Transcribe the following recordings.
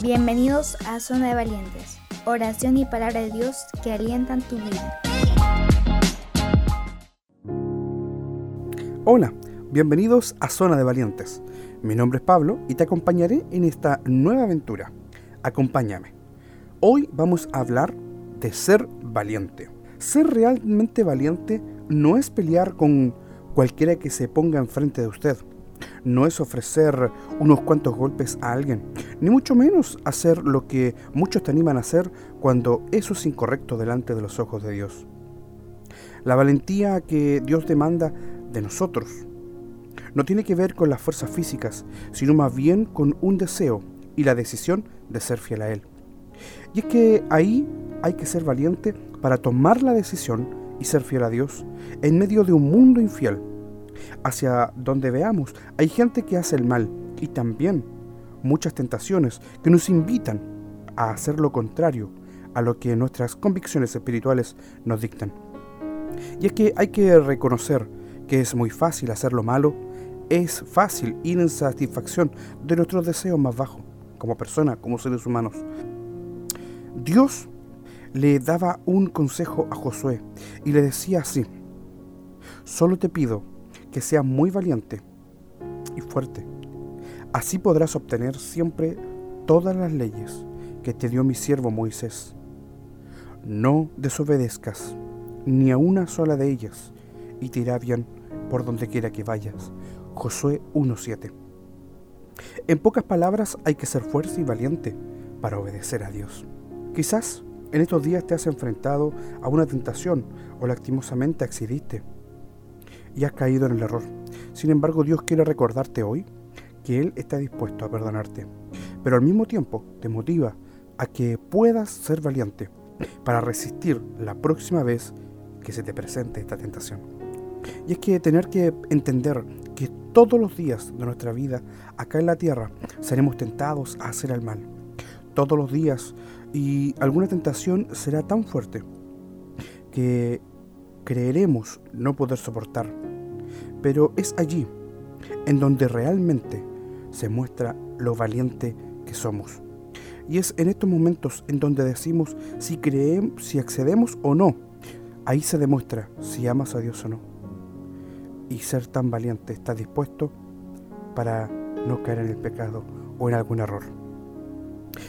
Bienvenidos a Zona de Valientes, oración y palabra de Dios que alientan tu vida. Hola, bienvenidos a Zona de Valientes. Mi nombre es Pablo y te acompañaré en esta nueva aventura. Acompáñame. Hoy vamos a hablar de ser valiente. Ser realmente valiente no es pelear con cualquiera que se ponga enfrente de usted. No es ofrecer unos cuantos golpes a alguien, ni mucho menos hacer lo que muchos te animan a hacer cuando eso es incorrecto delante de los ojos de Dios. La valentía que Dios demanda de nosotros. No tiene que ver con las fuerzas físicas, sino más bien con un deseo y la decisión de ser fiel a Él. Y es que ahí hay que ser valiente para tomar la decisión y ser fiel a Dios en medio de un mundo infiel. Hacia donde veamos, hay gente que hace el mal y también muchas tentaciones que nos invitan a hacer lo contrario a lo que nuestras convicciones espirituales nos dictan. Y es que hay que reconocer que es muy fácil hacer lo malo, es fácil ir en satisfacción de nuestros deseos más bajos, como personas, como seres humanos. Dios le daba un consejo a Josué y le decía así, solo te pido que seas muy valiente y fuerte. Así podrás obtener siempre todas las leyes que te dio mi siervo Moisés. No desobedezcas ni a una sola de ellas y te irá bien por donde quiera que vayas. Josué 1.7. En pocas palabras hay que ser fuerte y valiente para obedecer a Dios. Quizás en estos días te has enfrentado a una tentación o lastimosamente accediste y has caído en el error. Sin embargo, Dios quiere recordarte hoy que Él está dispuesto a perdonarte, pero al mismo tiempo te motiva a que puedas ser valiente para resistir la próxima vez que se te presente esta tentación. Y es que tener que entender que todos los días de nuestra vida acá en la tierra seremos tentados a hacer el mal. Todos los días y alguna tentación será tan fuerte que creeremos no poder soportar. Pero es allí en donde realmente se muestra lo valiente que somos. Y es en estos momentos en donde decimos si creemos, si accedemos o no. Ahí se demuestra si amas a Dios o no y ser tan valiente está dispuesto para no caer en el pecado o en algún error.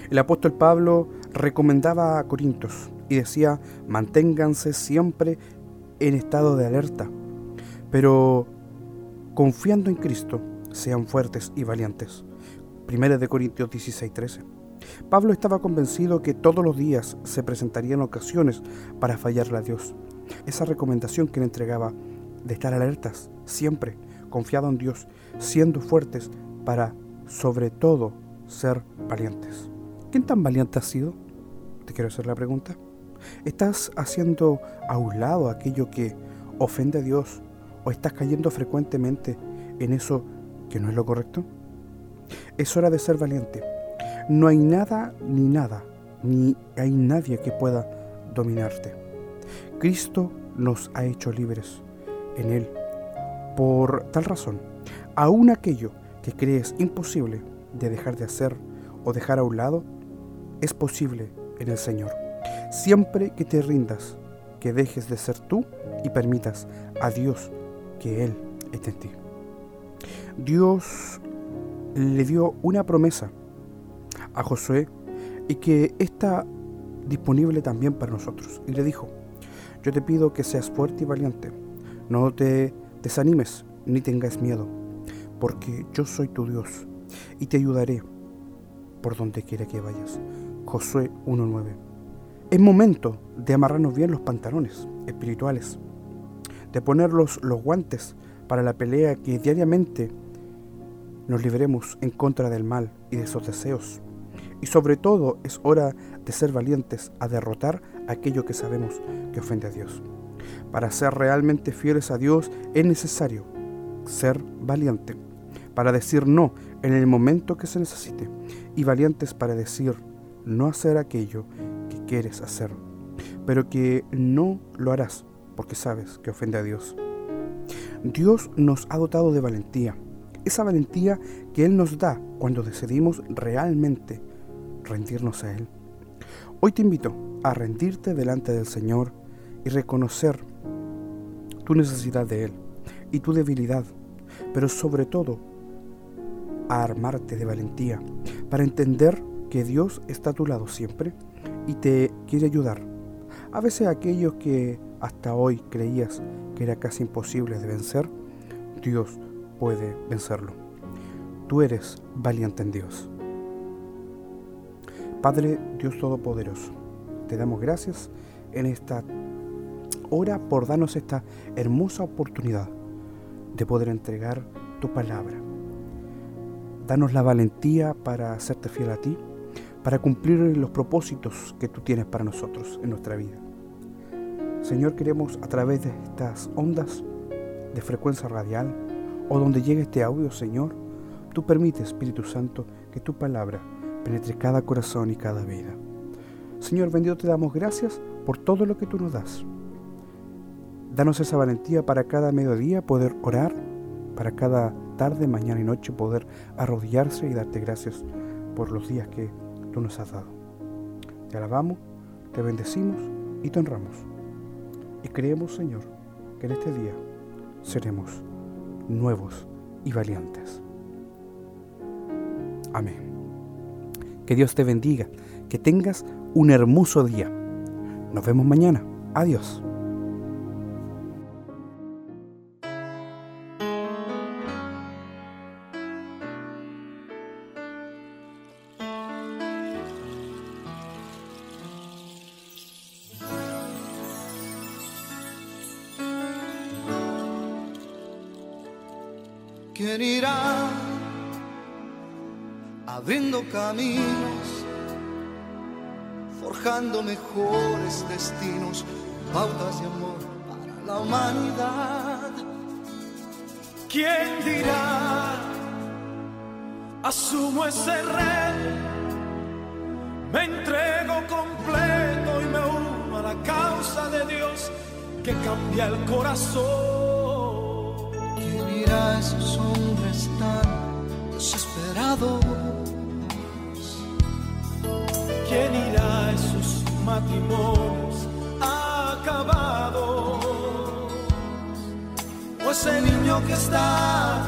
El apóstol Pablo recomendaba a Corintios y decía, manténganse siempre en estado de alerta, pero confiando en Cristo, sean fuertes y valientes. Primera de Corintios 16:13. Pablo estaba convencido que todos los días se presentarían ocasiones para fallarle a Dios. Esa recomendación que le entregaba de estar alertas, siempre confiado en Dios, siendo fuertes para, sobre todo, ser valientes. ¿Quién tan valiente has sido? Te quiero hacer la pregunta. ¿Estás haciendo a un lado aquello que ofende a Dios o estás cayendo frecuentemente en eso que no es lo correcto? Es hora de ser valiente. No hay nada ni nada, ni hay nadie que pueda dominarte. Cristo nos ha hecho libres en Él. Por tal razón, aún aquello que crees imposible de dejar de hacer o dejar a un lado, es posible en el Señor. Siempre que te rindas, que dejes de ser tú y permitas a Dios que Él esté en ti. Dios le dio una promesa a Josué y que está disponible también para nosotros. Y le dijo, yo te pido que seas fuerte y valiente no te desanimes ni tengas miedo, porque yo soy tu Dios y te ayudaré por donde quiera que vayas. Josué 1.9. Es momento de amarrarnos bien los pantalones espirituales, de ponerlos los guantes para la pelea que diariamente nos libremos en contra del mal y de sus deseos. Y sobre todo es hora de ser valientes a derrotar aquello que sabemos que ofende a Dios. Para ser realmente fieles a Dios es necesario ser valiente, para decir no en el momento que se necesite y valientes para decir no hacer aquello que quieres hacer, pero que no lo harás porque sabes que ofende a Dios. Dios nos ha dotado de valentía, esa valentía que Él nos da cuando decidimos realmente rendirnos a Él. Hoy te invito a rendirte delante del Señor y reconocer tu necesidad de Él y tu debilidad, pero sobre todo a armarte de valentía para entender que Dios está a tu lado siempre y te quiere ayudar. A veces aquellos que hasta hoy creías que era casi imposible de vencer, Dios puede vencerlo. Tú eres valiente en Dios. Padre Dios Todopoderoso, te damos gracias en esta hora por darnos esta hermosa oportunidad de poder entregar tu palabra. Danos la valentía para hacerte fiel a ti, para cumplir los propósitos que tú tienes para nosotros en nuestra vida. Señor, queremos a través de estas ondas de frecuencia radial o donde llegue este audio, Señor, tú permites, Espíritu Santo, que tu palabra penetre cada corazón y cada vida. Señor bendito, te damos gracias por todo lo que tú nos das. Danos esa valentía para cada mediodía poder orar, para cada tarde, mañana y noche poder arrodillarse y darte gracias por los días que tú nos has dado. Te alabamos, te bendecimos y te honramos. Y creemos, Señor, que en este día seremos nuevos y valientes. Amén. Que Dios te bendiga, que tengas un hermoso día. Nos vemos mañana. Adiós. ¿Quién irá abriendo caminos, forjando mejores destinos, pautas de amor para la humanidad? ¿Quién dirá? Asumo ese rey, me entrego completo y me uno a la causa de Dios que cambia el corazón. ¿Quién irá a esos hombres tan desesperados? ¿Quién irá a esos matrimonios acabados? O ese niño que está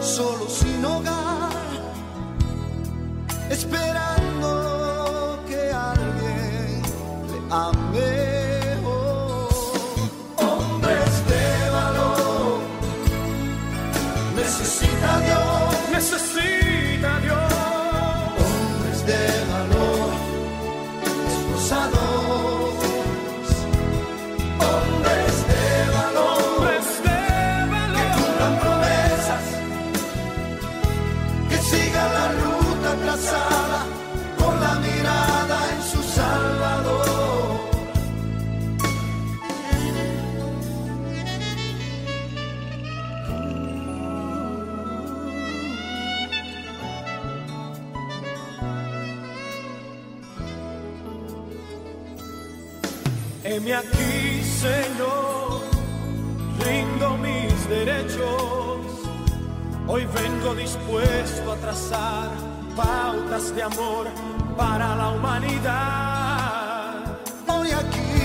solo sin hogar, esperando ruta trazada con la mirada en su Salvador. Heme aquí, Señor, rindo mis derechos. Hoy vengo dispuesto a trazar pautas de amor para la humanidad. Hoy aquí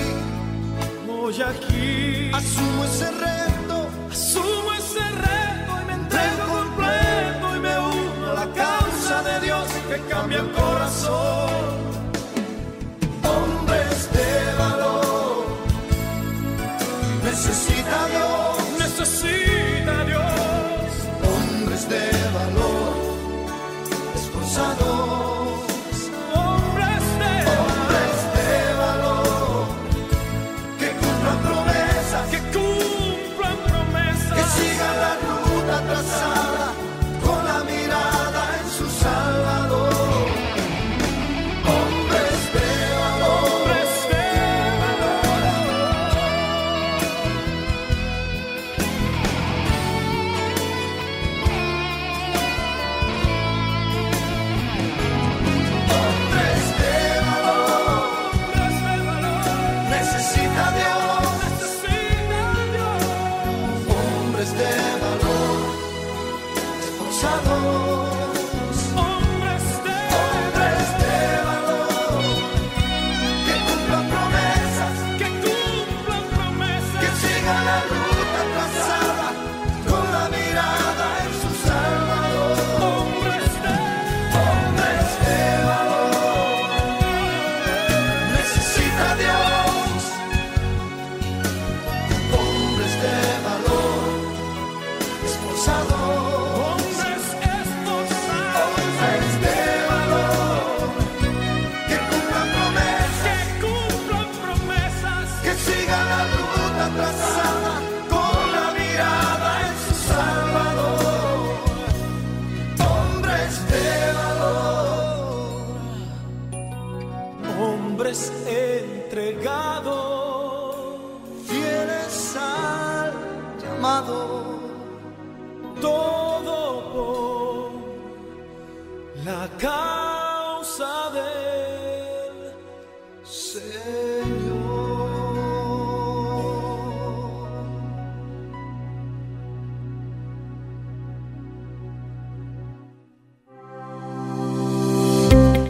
Hoy aquí asumo ese reto, asumo ese reto y me entrego completo y me uno a la causa de Dios que cambia el corazón. gonna lose.